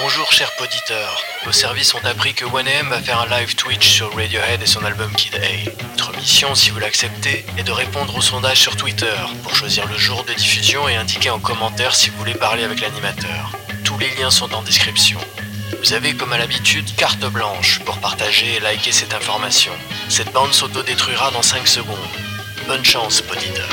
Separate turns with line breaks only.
Bonjour chers poditeurs, nos services ont appris que 1AM va faire un live Twitch sur Radiohead et son album Kid A. Notre mission, si vous l'acceptez, est de répondre au sondage sur Twitter pour choisir le jour de diffusion et indiquer en commentaire si vous voulez parler avec l'animateur. Tous les liens sont en description. Vous avez comme à l'habitude carte blanche pour partager et liker cette information. Cette bande s'autodétruira dans 5 secondes. Bonne chance, poditeurs.